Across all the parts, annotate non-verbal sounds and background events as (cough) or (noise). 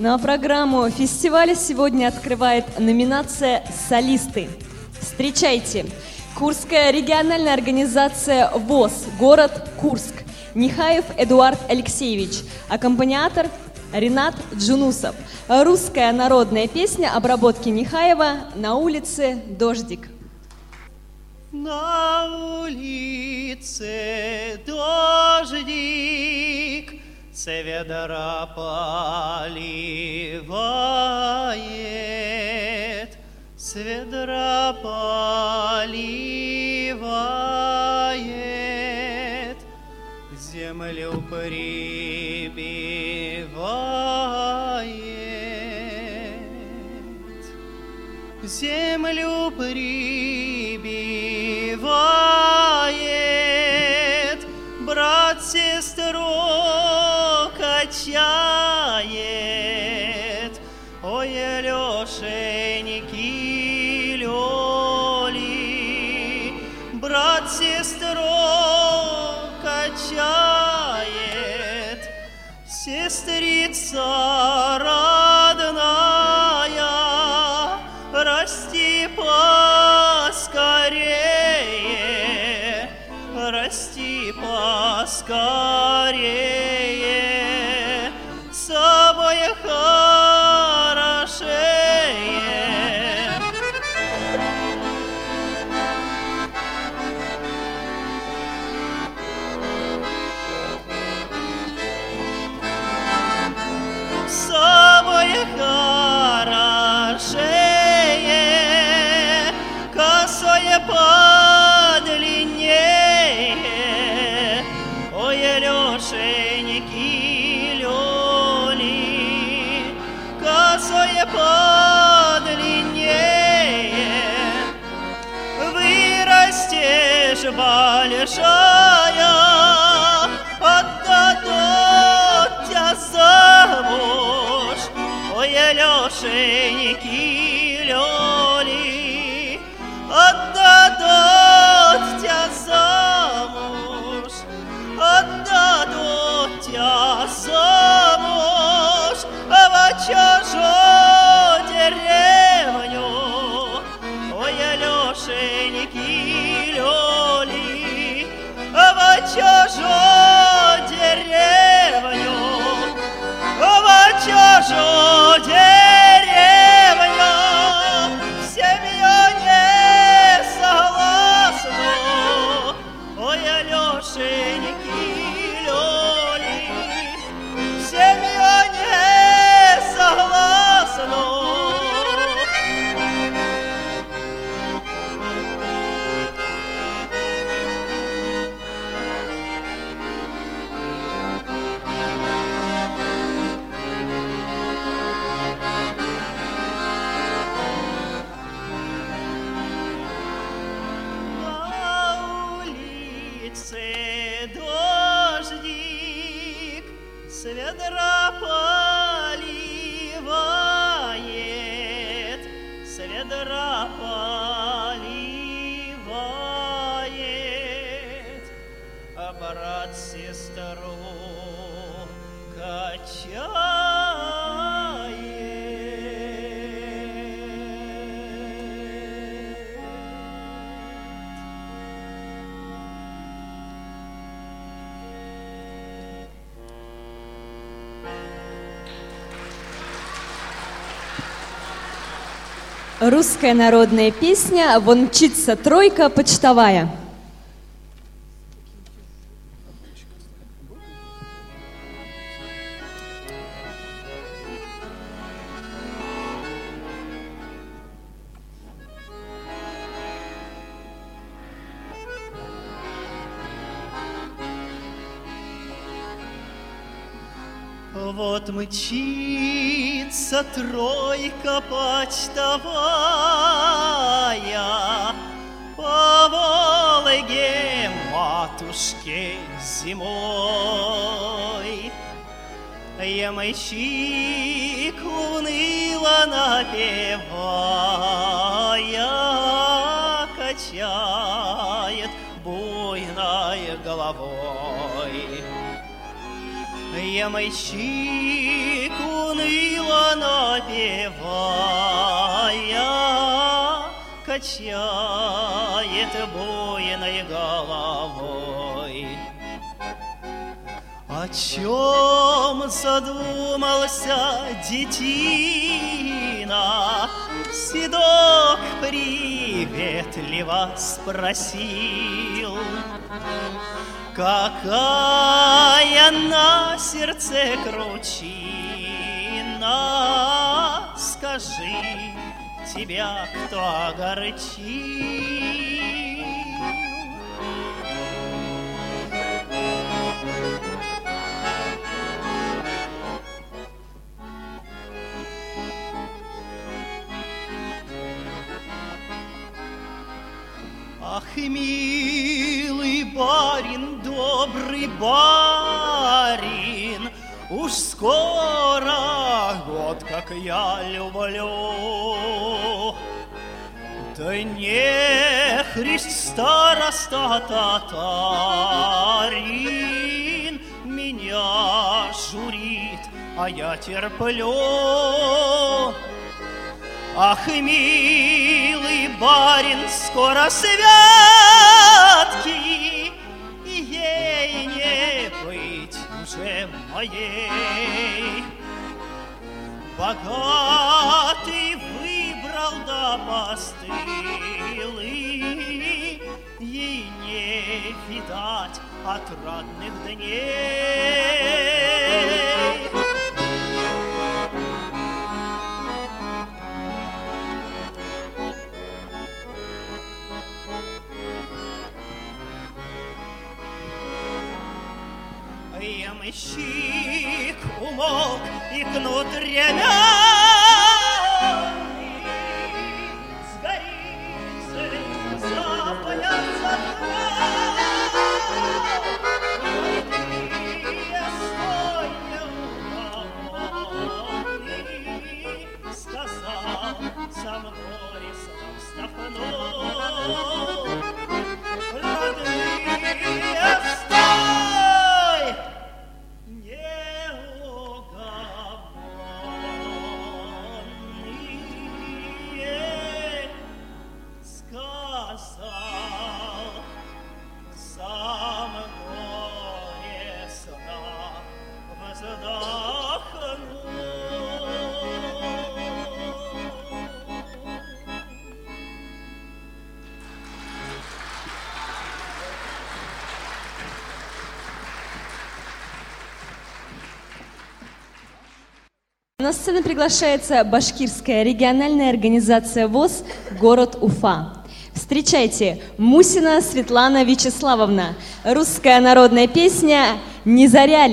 Ну а программу фестиваля сегодня открывает номинация «Солисты». Встречайте! Курская региональная организация ВОЗ, город Курск. Нихаев Эдуард Алексеевич, аккомпаниатор Ренат Джунусов. Русская народная песня обработки Нихаева «На улице дождик». На улице дождик, Цведора поливает, Цведора поливает, Землю прибивает, Землю прибивает, sarà Лешеньки, Лёли, косое подлиннее. Вырастешь большая, отдадут тебя замуж. Ой, Лешеньки, Русская народная песня «Вон мчится тройка почтовая». Вот мчится тройка почтовая По Волге матушке зимой. Ямайщик уныло напевая Ямайщик уныло напевая, качает буйной головой. О чем задумался детина? Седок приветливо спросил. Какая на сердце кручина, Скажи, тебя кто огорчил? Ах, милый барин, добрый барин, Уж скоро год, как я люблю. Да не Христа староста татарин Меня журит, а я терплю. Ах, милый барин, скоро святки, И ей не быть уже моей. Богатый выбрал да постылый, Ей не видать отрадных дней. Ямщик умолк и кнут ревяный С горицей запояса Ой, ты, стой, неугомонный, Сказал сам вздохнул На сцену приглашается башкирская региональная организация ВОЗ «Город Уфа». Встречайте, Мусина Светлана Вячеславовна. Русская народная песня «Не заря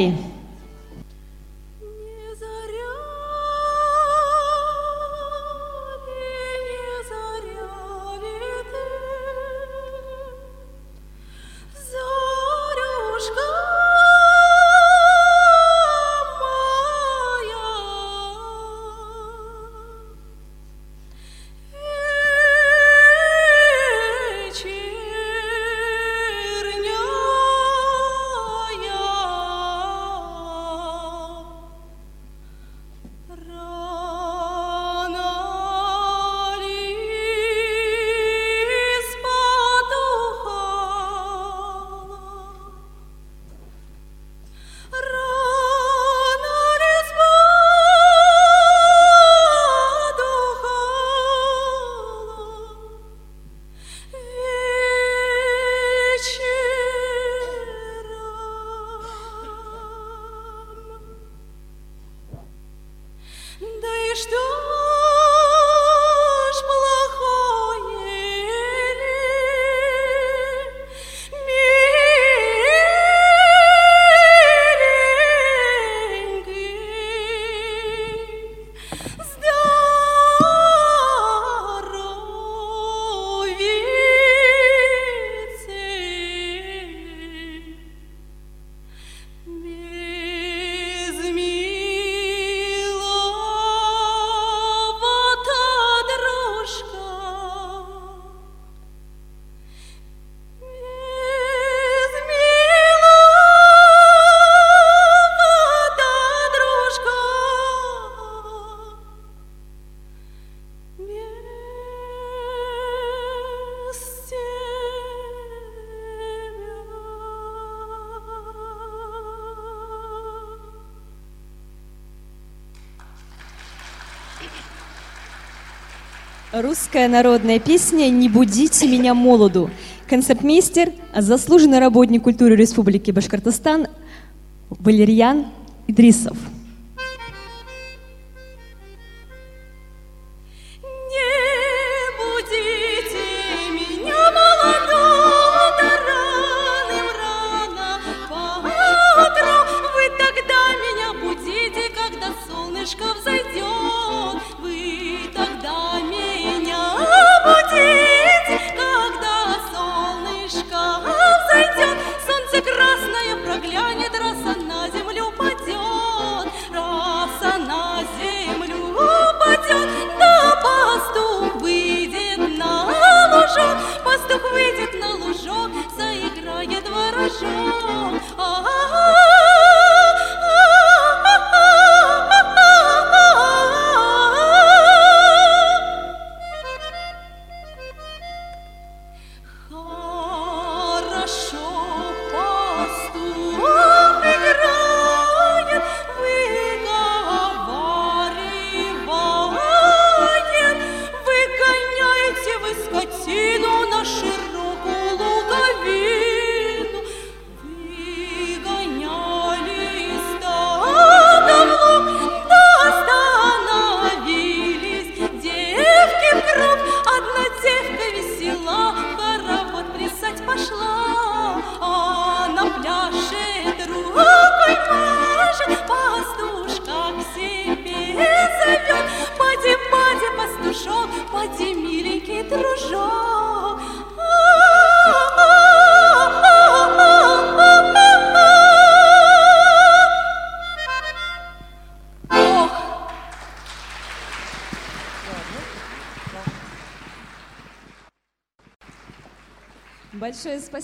Русская народная песня «Не будите меня молоду». Концертмейстер, заслуженный работник культуры Республики Башкортостан Валерьян Идрисов.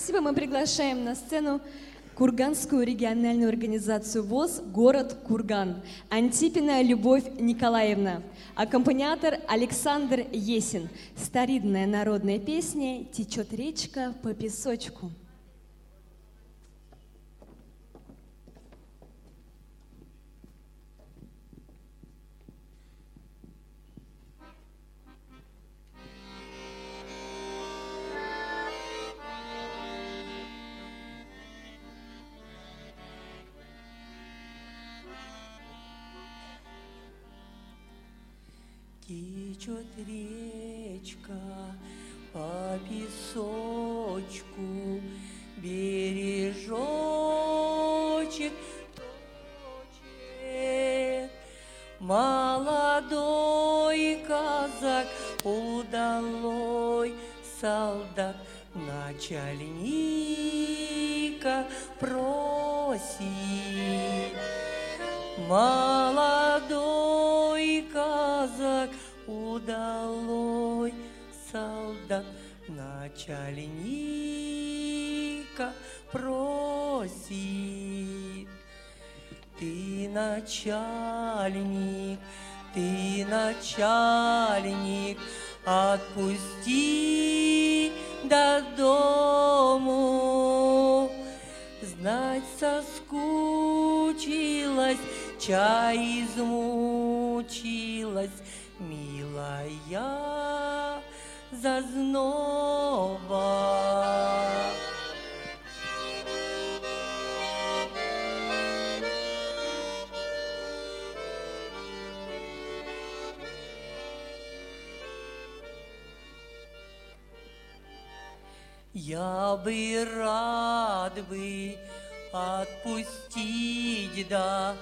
Спасибо. Мы приглашаем на сцену Курганскую региональную организацию ВОЗ «Город Курган». Антипина Любовь Николаевна. Аккомпаниатор Александр Есин. Старинная народная песня «Течет речка по песочку». Течет речка по песочку, бережочек точит. Молодой казак, удалой солдат, начальника просит. Молодой удалой солдат, начальника просит. Ты начальник, ты начальник, отпусти до дому. Знать соскучилась, чай измучилась, милая зазноба. Я бы рад бы отпустить, да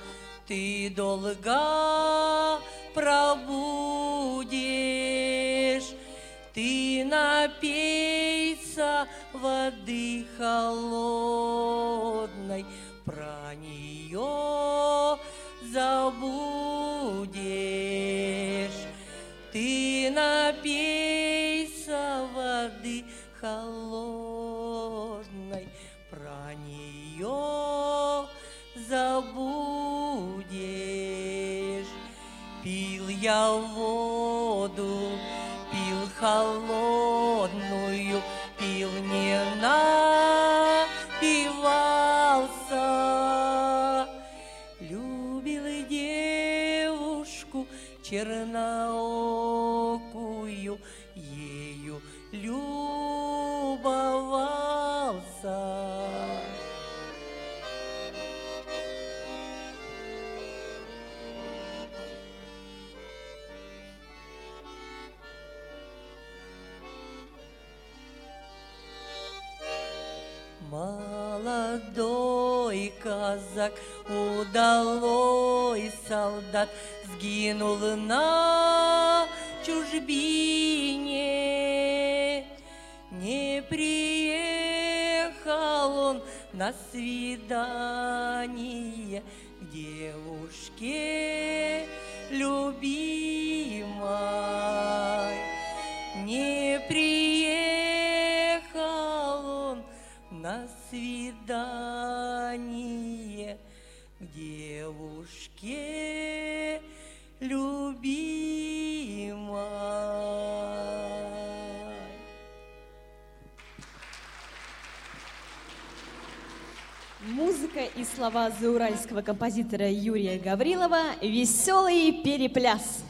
ты долго пробудешь. Напейся воды холодной, про нее забудешь. Ты напейся воды холодной, про нее забудешь. Пил я воду, пил Молодой казак, удалой солдат, Сгинул на чужбине. Не приехал он на свидание к девушке любимой. Свидание к девушке любимой. Музыка и слова зауральского композитора Юрия Гаврилова «Веселый перепляс».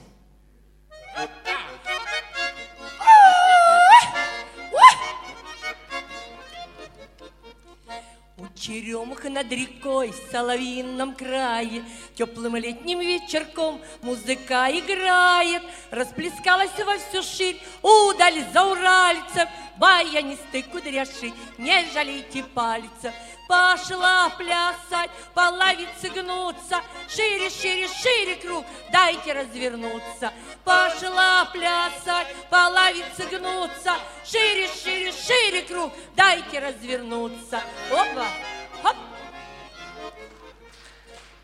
У черемух над рекой в соловьином крае. Теплым летним вечерком музыка играет. Расплескалась во всю ширь удаль за уральцев. Баянистый кудряши, не жалейте пальцев Пошла плясать, половицы гнуться Шире, шире, шире круг, дайте развернуться Пошла плясать, половицы гнуться Шире, шире, шире круг, дайте развернуться Опа, хоп!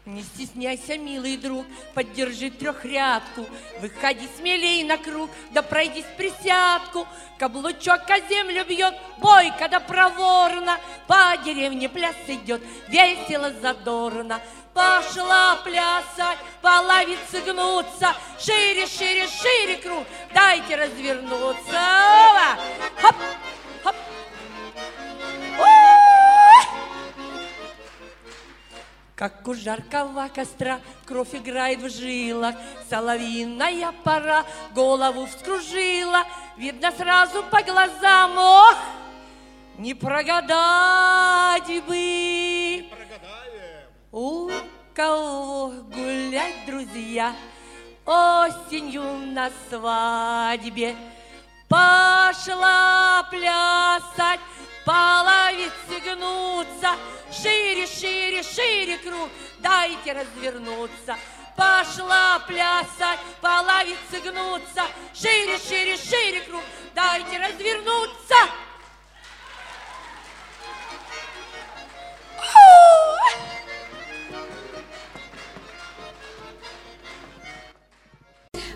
Не стесняйся, милый друг, поддержи трехрядку. Выходи смелей на круг, да пройдись присядку. Каблучок о землю бьет, бой, когда проворно. По деревне пляс идет, весело, задорно. Пошла плясать, половицы гнуться. Шире, шире, шире круг, дайте развернуться. Хоп, Как у жаркого костра кровь играет в жилах, Соловьиная пора голову вскружила, Видно сразу по глазам, ох, не прогадать бы. У кого гулять, друзья, осенью на свадьбе. Пошла плясать, половицы гнутся, Шире, шире, шире круг, дайте развернуться. Пошла плясать, половицы гнутся, Шире, шире, шире круг, дайте развернуться.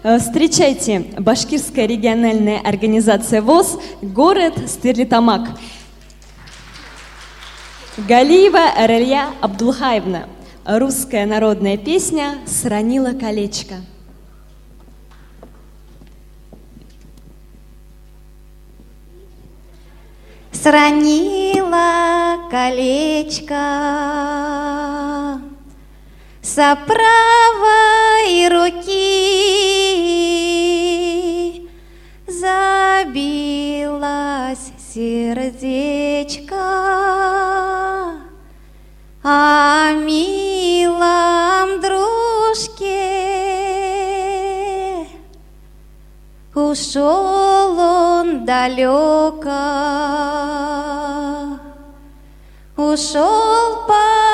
Э, Встречайте, башкирская региональная организация ВОЗ, город Стерлитамак. Галиева Ралья Абдулхаевна. Русская народная песня «Сранила колечко». Сранила колечко со правой руки забилось сердечко о милом дружке. Ушел он далеко, ушел по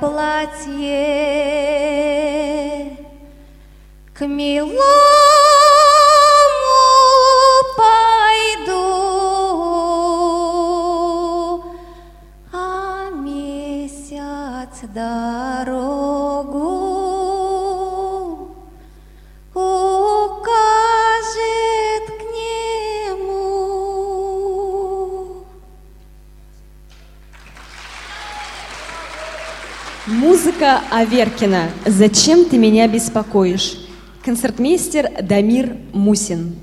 платье. К милому Аверкина «Зачем ты меня беспокоишь?» Концертмейстер Дамир Мусин.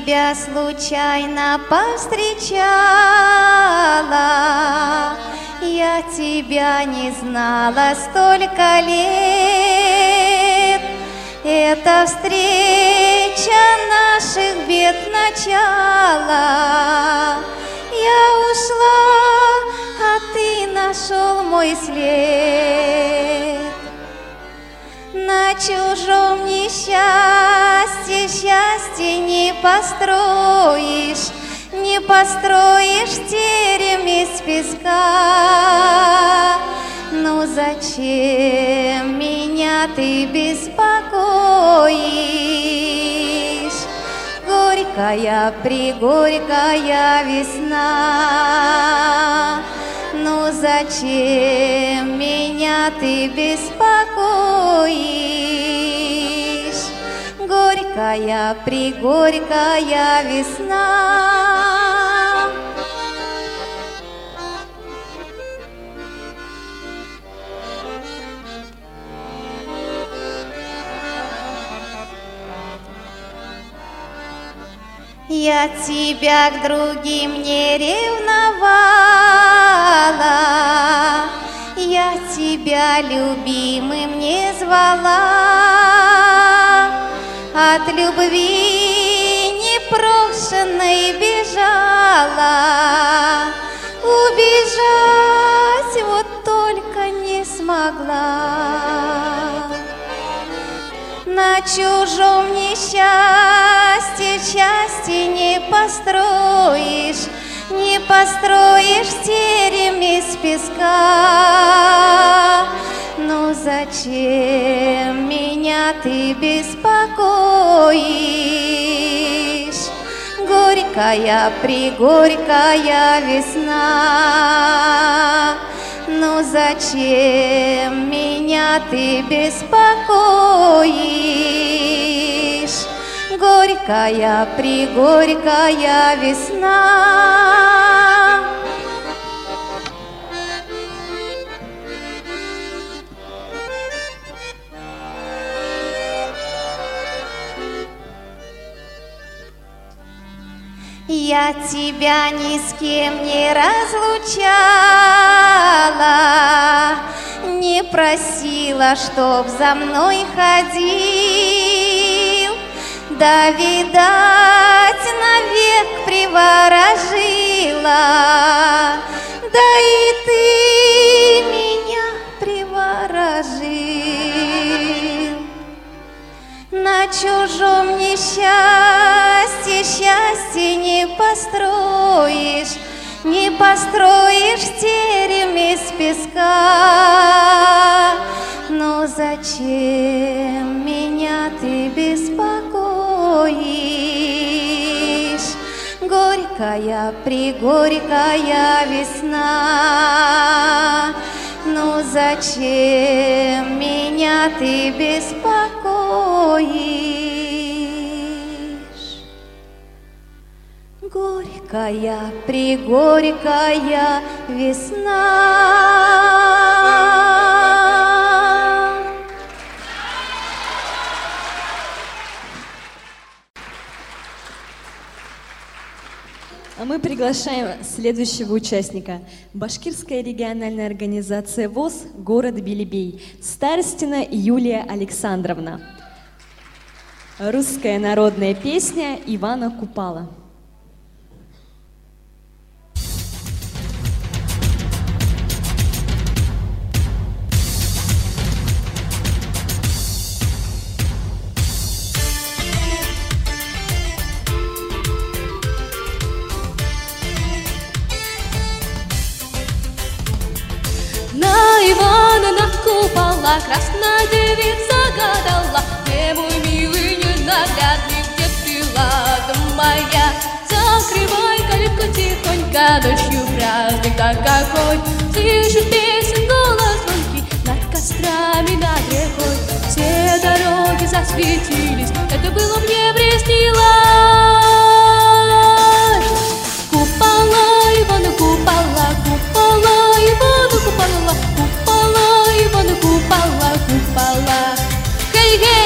Тебя случайно повстречала, Я тебя не знала столько лет. Это встреча наших бед начала. Я ушла, а ты нашел мой след. На чужом несчастье счастье не построишь, Не построишь терем из песка. Ну зачем меня ты беспокоишь? Горькая, пригорькая весна. Ну зачем меня ты беспокоишь? Горькая, пригорькая весна. Я тебя к другим не ревновала, Я тебя любимым не звала, От любви непрошенной бежала, Убежать вот только не смогла. На чужом несчастье счастье не построишь, Не построишь терем из песка. Ну зачем меня ты беспокоишь? Горькая, пригорькая весна. Ну зачем меня ты беспокоишь? Горькая, пригорькая весна. Я тебя ни с кем не разлучала, Не просила, чтоб за мной ходил, Да, видать, навек приворожила, Да и ты меня приворожил. На чужом несчастье счастье не построишь, Не построишь терем из песка. Но зачем меня ты беспокоишь? Горькая, пригорькая весна. Ну зачем меня ты беспокоишь? Горькая, пригорькая весна. А мы приглашаем следующего участника. Башкирская региональная организация ВОЗ, город Белебей. Старостина Юлия Александровна. Русская народная песня Ивана Купала. Купола красная девица гадала, Где мой милый ненаглядный, где ты, ладом моя? Закрывай калитку тихонько, ночью праздник да какой, Слышишь песен голос звонкий над кострами, над рекой. Все дороги засветились, это было мне приснилось. Купола, Ивана, купола, купола, Ивана, купола, купола.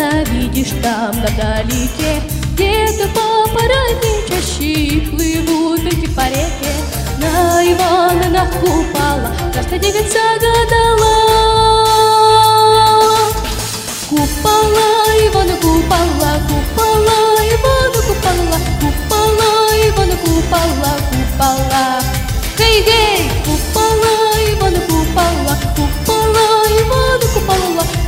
Страшно, видишь там вдалеке Где-то папоротни чащи плывут реки по реке На Ивана на купала, девица гадала Купола, Ивана купола, купола, Ивана купола, купола, Ивана купола, купола. Гей-гей! Купола, Ивана купола, купола, Ивана купола,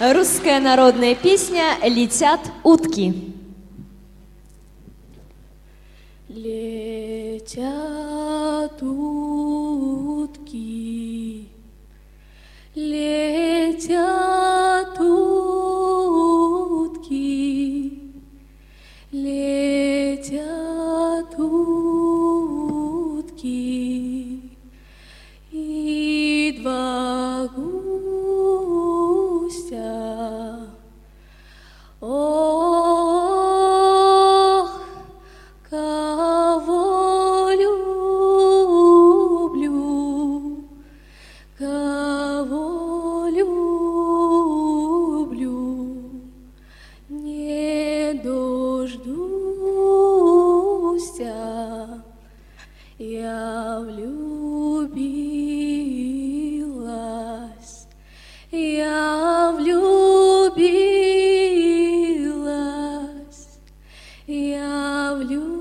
Русская народная песня «Летят утки». Летят утки, летят утки, летят утки, и два я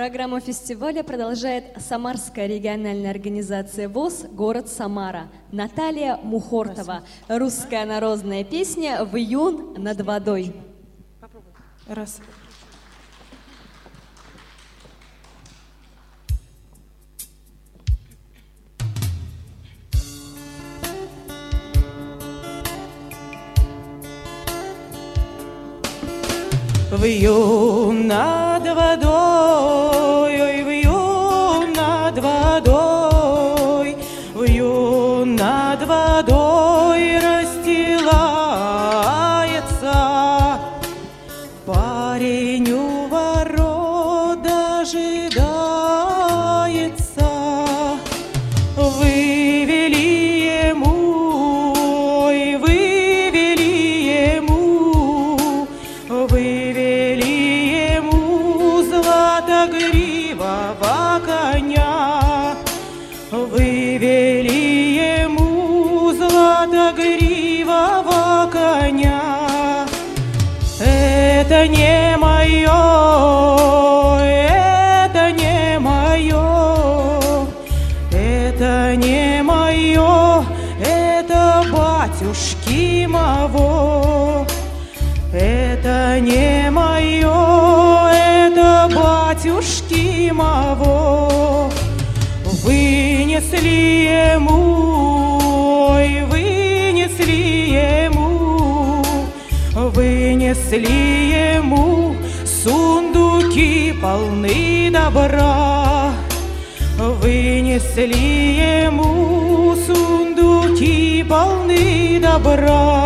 Программу фестиваля продолжает Самарская региональная организация ВОЗ «Город Самара». Наталья Мухортова. Русская народная песня «В июн над водой». Раз. Вью над вынесли ему сундуки полны добра. Вынесли ему сундуки полны добра.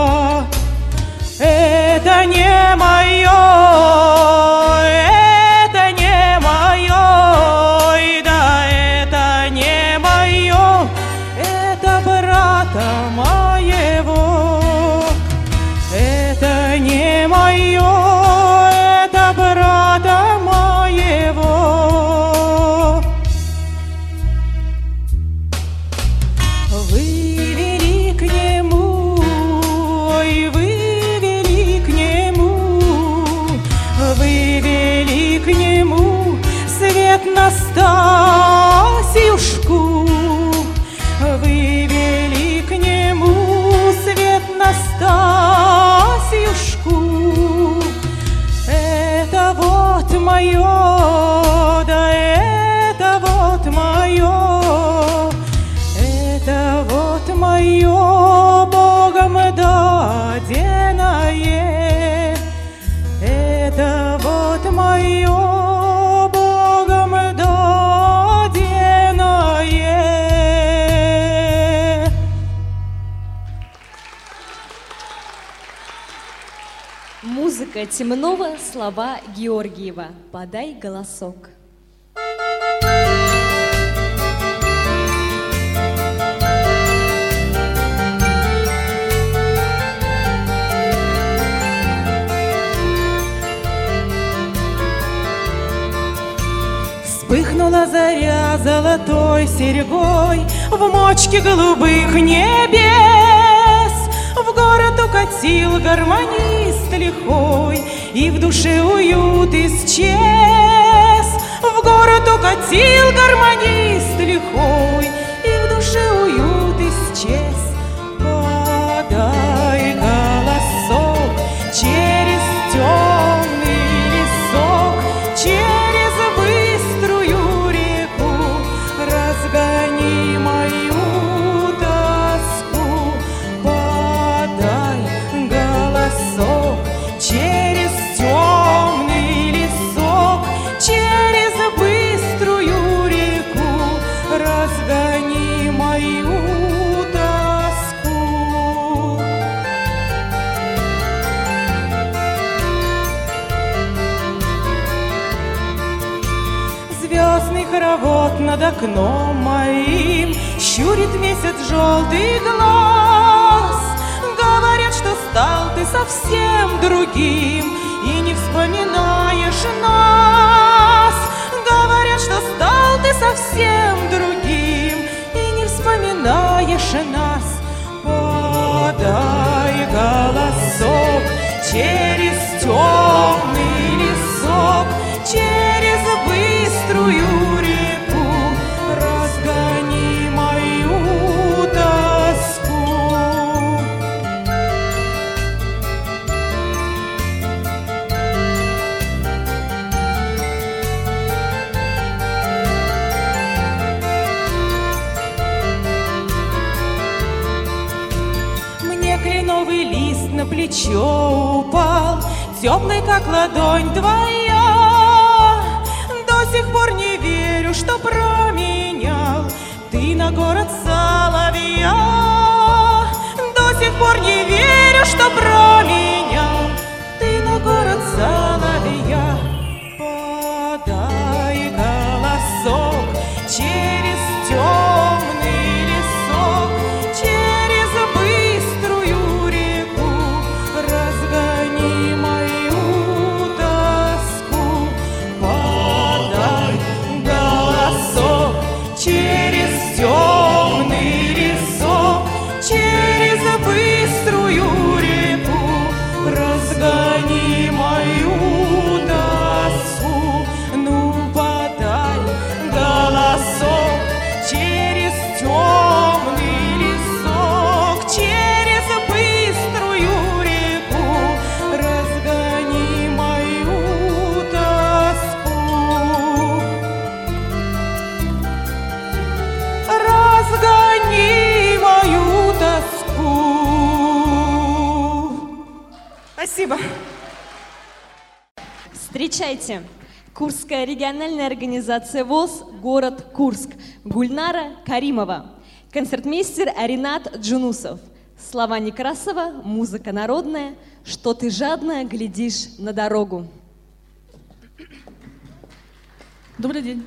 Музыка Темнова, слова Георгиева. «Подай голосок». Вспыхнула заря золотой серьгой В мочке голубых небес В город укатил гармонист лихой И в душе уют исчез. В город укатил гармонист лихой над окном моим Щурит месяц желтый глаз. Говорят, что стал ты совсем другим И не вспоминаешь нас. Говорят, что стал ты совсем другим И не вспоминаешь нас. Подай голосок через темный лесок Через быструю плечо упал, теплый, как ладонь твоя. До сих пор не верю, что променял ты на город Соловья. До сих пор не верю, что променял ты на город Соловья. Спасибо. Встречайте! Курская региональная организация ВОЗ «Город Курск» Гульнара Каримова. Концертмейстер Ренат Джунусов. Слова Некрасова, музыка народная. Что ты жадно глядишь на дорогу. Добрый день.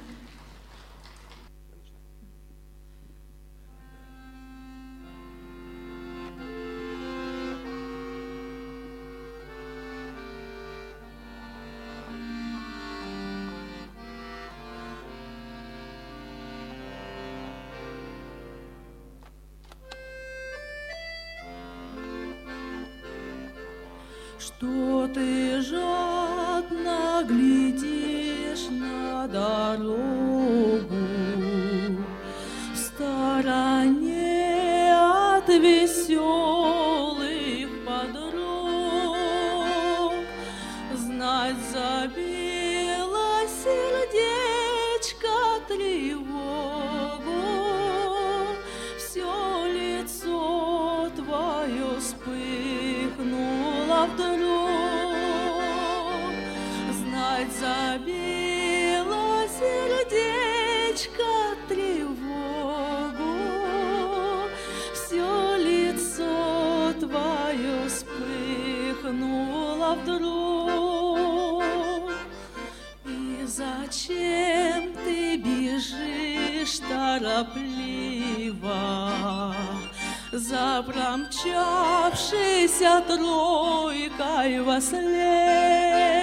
След.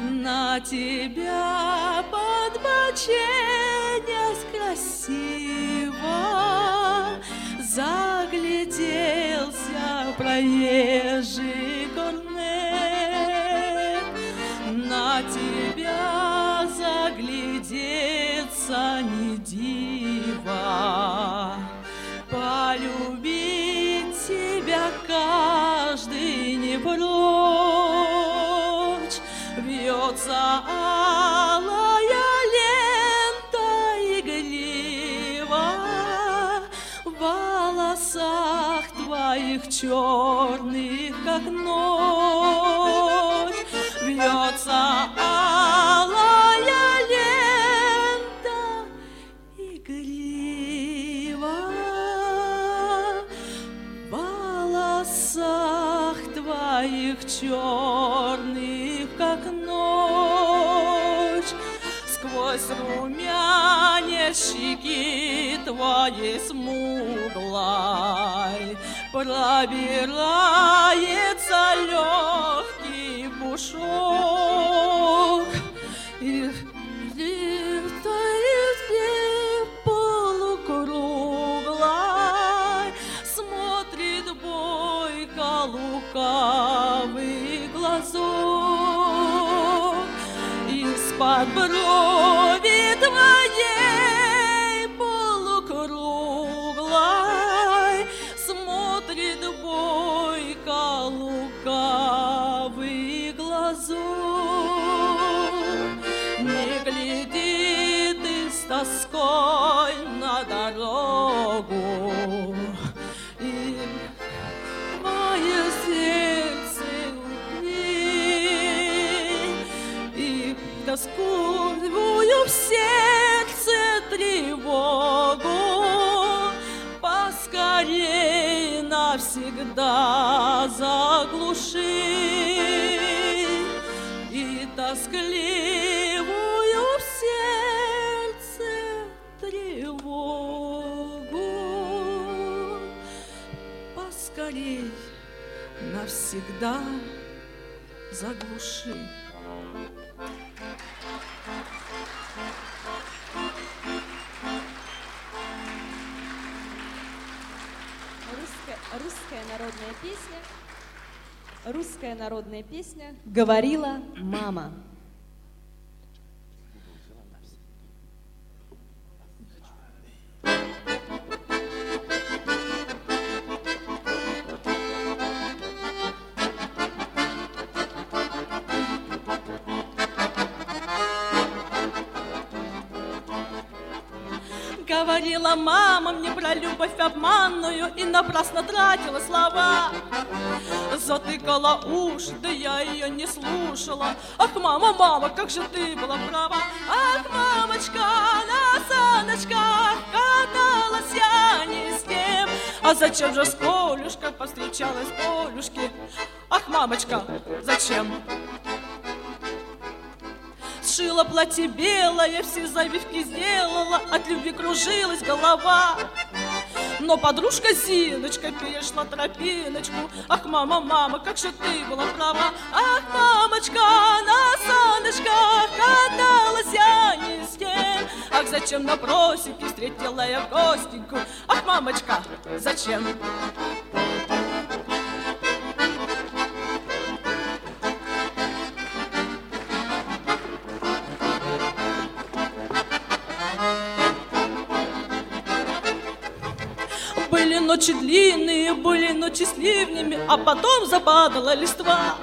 На тебя подбоченясь красиво Загляделся проезжий корнет. На тебя заглядеться не диво. Полюбить тебя каждый твоих черных, как ночь. Вьется алая лента игрива В волосах твоих черных, румянец щеки твоей смуглой Пробирается легкий пушок тоской на дорогу навсегда заглуши. Русская народная песня. Русская народная песня «Говорила мама». Напрасно тратила слова. Затыкала уши, да я ее не слушала. Ах, мама, мама, как же ты была права. Ах, мамочка, на саночках Каталась я не с тем А зачем же с Колюшкой повстречалась Колюшки Ах, мамочка, зачем? Сшила платье белое, все завивки сделала, от любви кружилась голова. Но подружка Зиночка перешла тропиночку. Ах, мама, мама, как же ты была права. Ах, мамочка, на саночках каталась я не с тем. Ах, зачем на просеке встретила я гостеньку? Ах, мамочка, зачем? Ночи длинные, были ночи с а потом западала листва.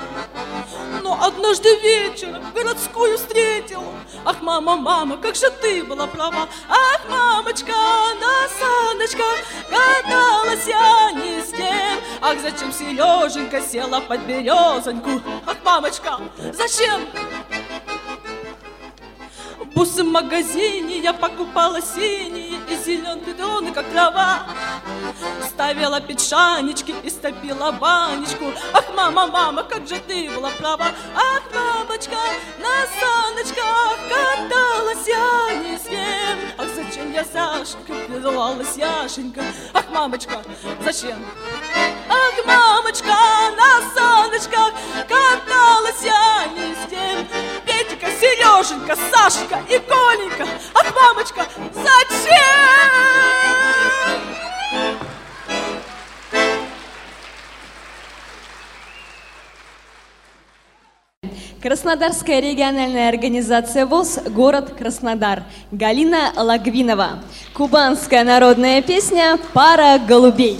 Но однажды вечером городскую встретил. Ах, мама, мама, как же ты была права. Ах, мамочка, на саночках каталась я не с тем. Ах, зачем Сереженька села под березоньку? Ах, мамочка, зачем? Бусы в магазине я покупала синие И зеленые бедоны, как трава. Ставила печанечки и стопила банечку. Ах, мама, мама, как же ты была права. Ах, мамочка, на саночках Каталась я не с тем Ах, зачем я Сашенька, называлась Яшенька? Ах, мамочка, зачем? Ах, мамочка, на саночках Каталась я не с тем Петька, Сереженька, Сашенька и Коленька Ах, мамочка, зачем? Краснодарская региональная организация ВОЗ «Город Краснодар». Галина Лагвинова. Кубанская народная песня «Пара голубей».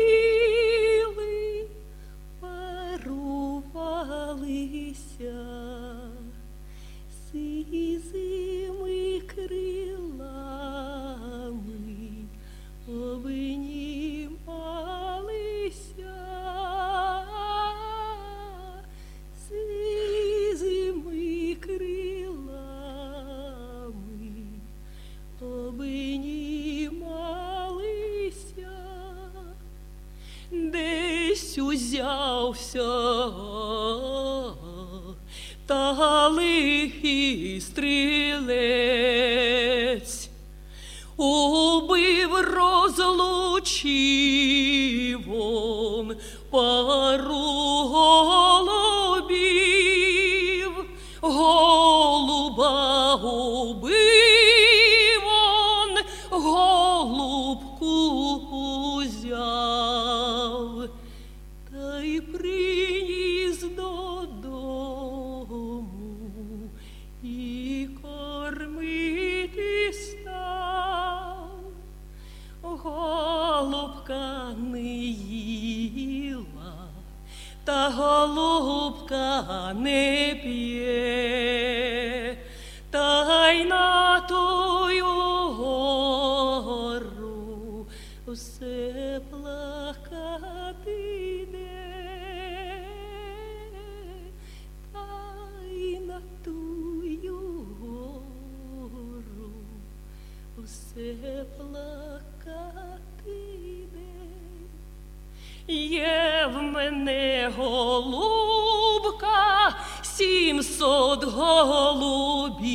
сімсот голубів,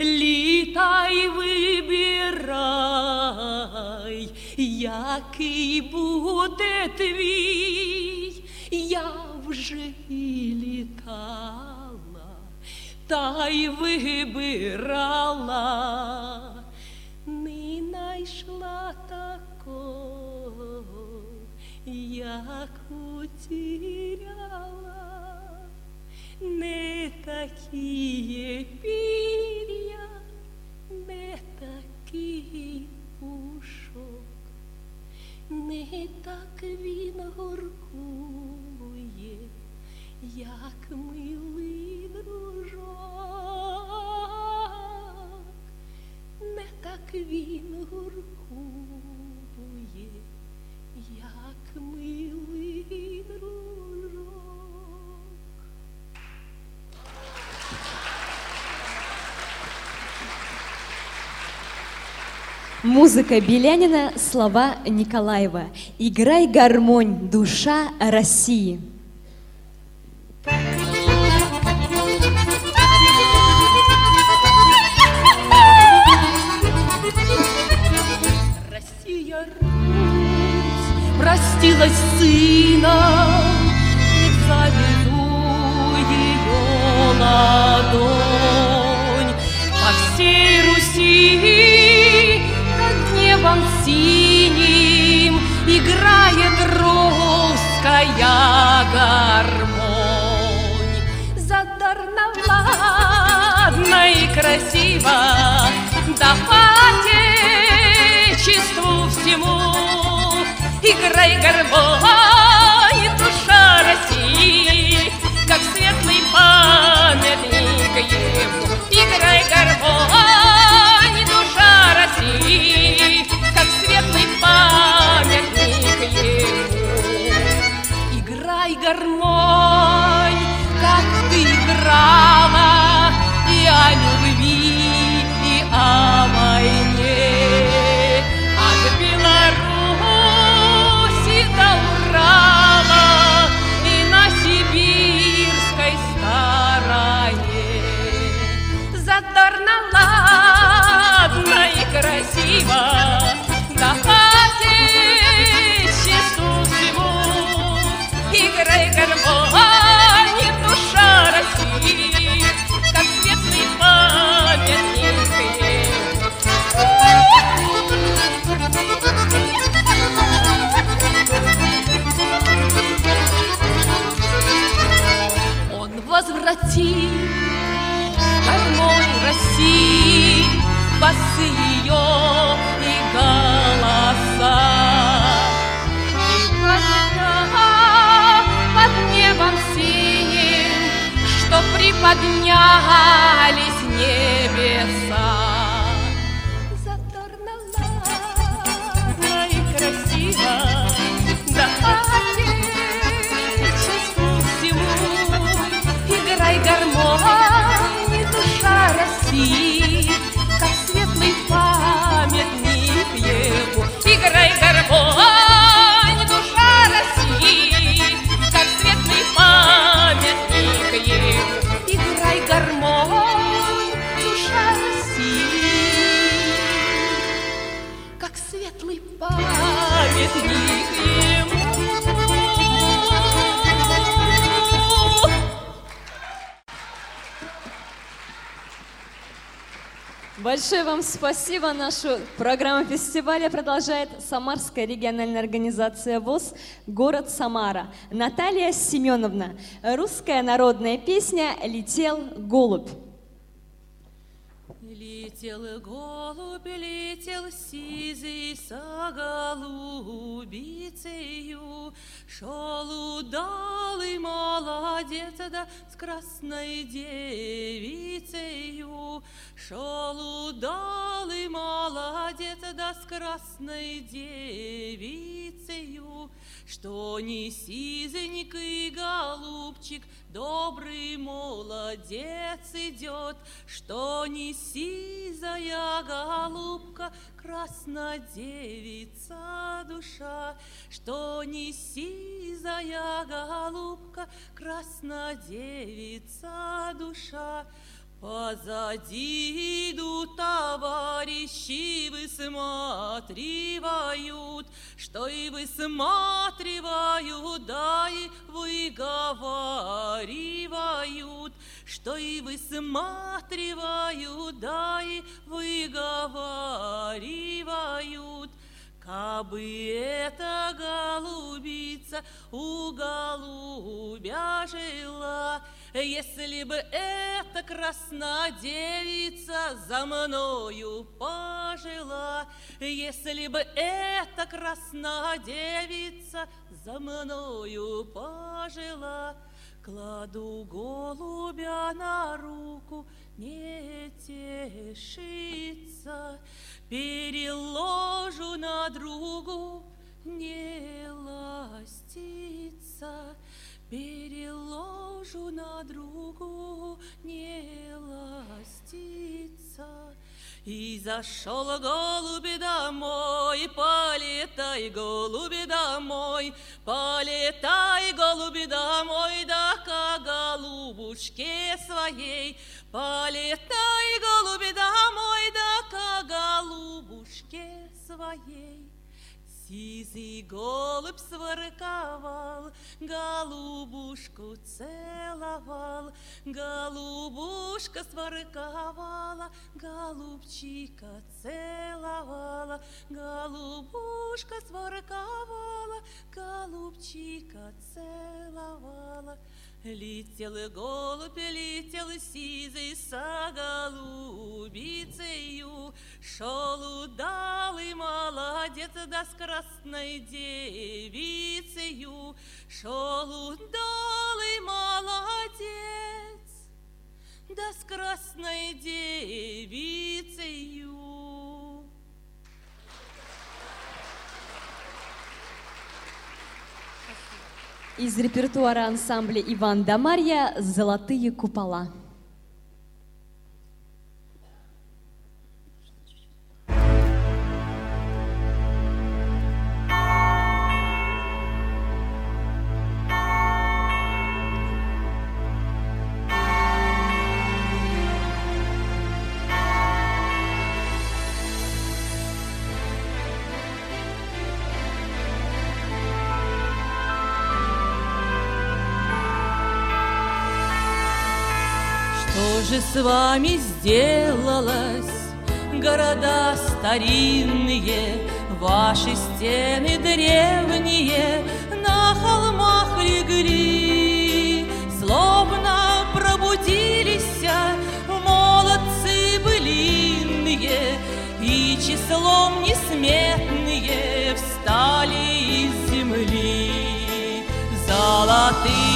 літай вибирай, який буде твій, я вже і літала, та й вибирала, не найшла такого, як утеряла, не такі пір'я, не такий пушок, не так він горкує, як милий дружок, не так він горкує, як милий Музыка Белянина, слова Николаева. Играй гармонь, душа России. Россия, Русь, простилась сына, и заведу ее ладонь по всей Руси, играет русская гармонь. Задорно, ладно и красиво, да по отечеству всему играй гармонь, России, басы ее и голоса. И когда под небом синим, что приподнялись небеса. Светлый памятник ему. Большое вам спасибо. Нашу программу фестиваля продолжает Самарская региональная организация ВОЗ «Город Самара». Наталья Семеновна. Русская народная песня «Летел голубь». Летел голубь, летел сизый со голубицею, Шел удалый молодец, да с красной девицею. Шел удалый молодец, да с красной девицею. Что не сизенький голубчик, добрый молодец идет, Что не сизая голубка, красная девица душа, Что не сизая голубка, красная девица душа. Позади идут товарищи, высматривают, что и высматривают, да и выговаривают, что и высматривают, да и выговаривают. Кабы эта голубица у голубя жила, если бы эта красная девица за мною пожила, если бы эта красная девица за мною пожила, кладу голубя на руку, не тешится, переложу на другу, не ластится, переложу на другу, не ластится. И зашел голуби домой, полетай, голуби домой, полетай, голуби домой, да к голубушке своей, полетай, голуби домой, да к голубушке своей. Сизый голубь сворковал, голубушку целовал, голубушка сворковала, голубчика целовала, голубушка сворковала, голубчика целовала. Летел голубь, летел сизый со голубицею, Шел удалый молодец, да с красной девицею, Шел удалый молодец, да с красной девицею. Из репертуара ансамбля Иван да Марья «Золотые купола». Что же с вами сделалось, города старинные, Ваши стены древние на холмах легли, Словно пробудились молодцы былинные, И числом несметные встали из земли. Золотые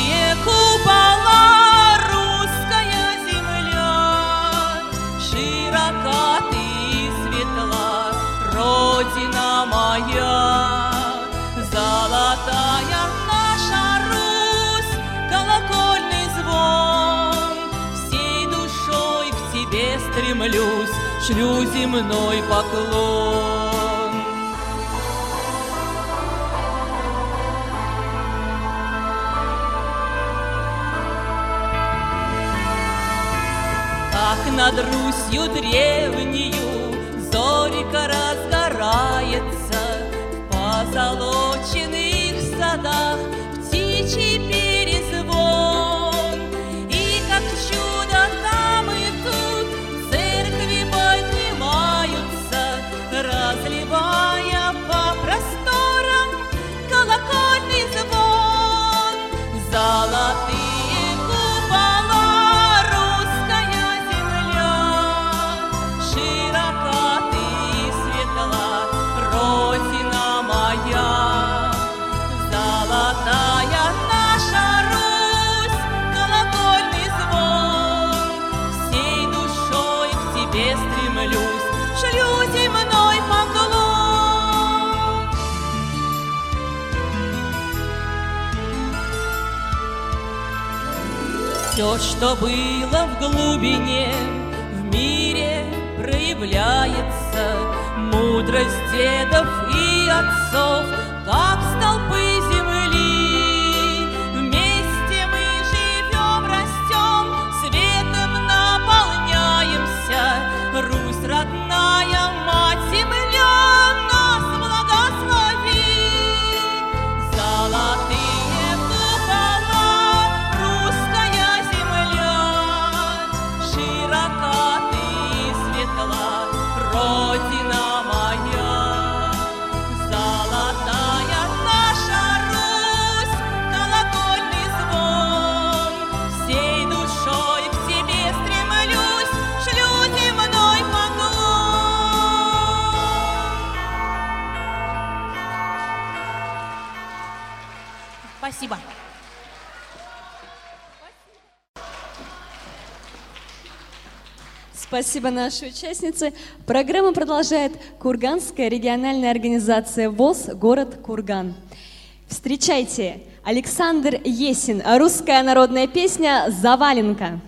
стремлюсь, шлю земной поклон. Как над Русью древнею Зорька разгорается В позолоченных садах Птичий перезвон Все, что было в глубине, в мире проявляется. Мудрость дедов и отцов, как столпы Спасибо нашей участнице. Программу продолжает Курганская региональная организация ВОЗ «Город Курган». Встречайте, Александр Есин, русская народная песня «Заваленка».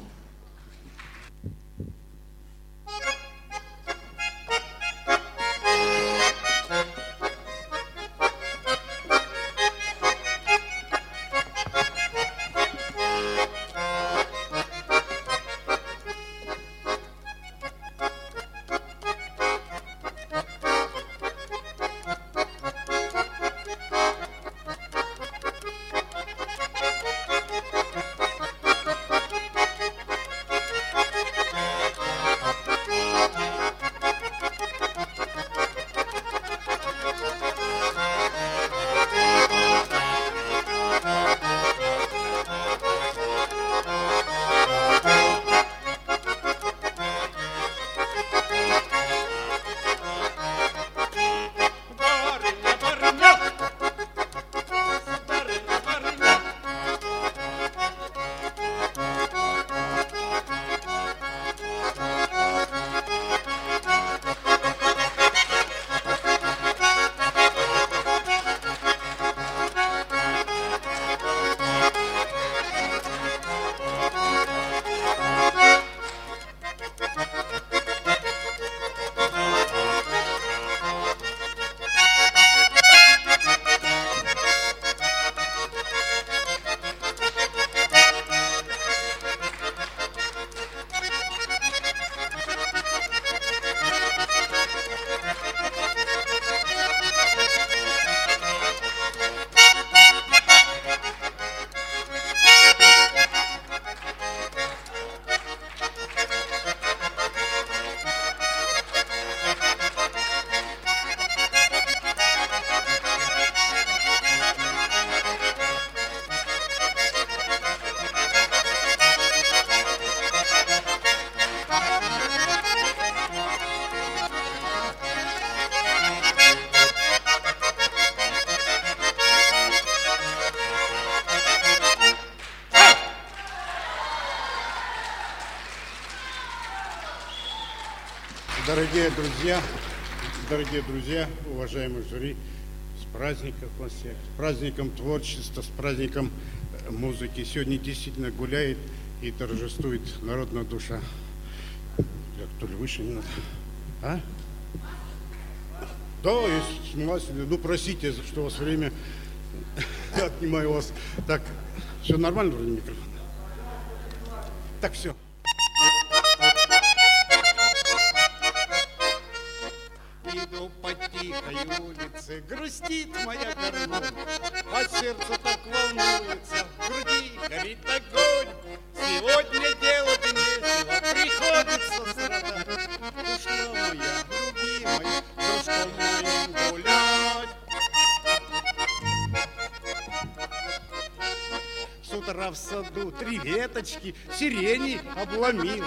Дорогие друзья, дорогие друзья, уважаемый жюри, с праздником вас всех, с праздником творчества, с праздником э, музыки. Сегодня действительно гуляет и торжествует народная душа. Так, то ли выше не надо. А? Да, если смелась, ну простите, что у вас время (laughs) отнимаю у вас. Так, все нормально вроде микрофон? Так, все. Улице, грустит моя гармонь, А сердце так волнуется, в груди горит огонь. Сегодня делать нечего, приходится страдать. Ушла моя любимая, дружком моим гулять. С утра в саду три веточки сирени обломил.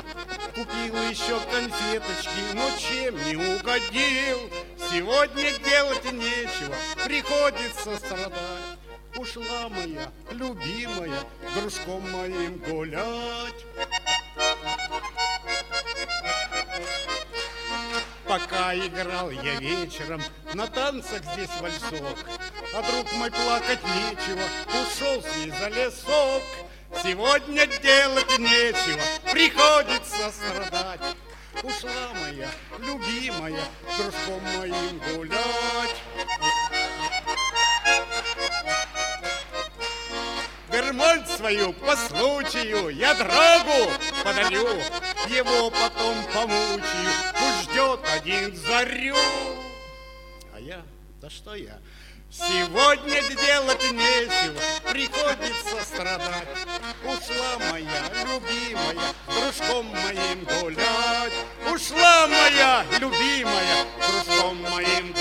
Купил еще конфеточки, но чем не угодил. Сегодня делать нечего, приходится страдать. Ушла моя любимая, дружком моим гулять. Пока играл я вечером на танцах здесь вальсок, А друг мой плакать нечего, ушел с ней за лесок. Сегодня делать нечего, приходится страдать. Ушла моя любимая дружком моим гулять. Гармонь свою по случаю я драгу подарю, Его потом помучаю, пусть ждет один зарю. А я, да что я, Сегодня делать нечего, приходится страдать. Ушла моя любимая, дружком моим гулять. Ушла моя любимая, дружком моим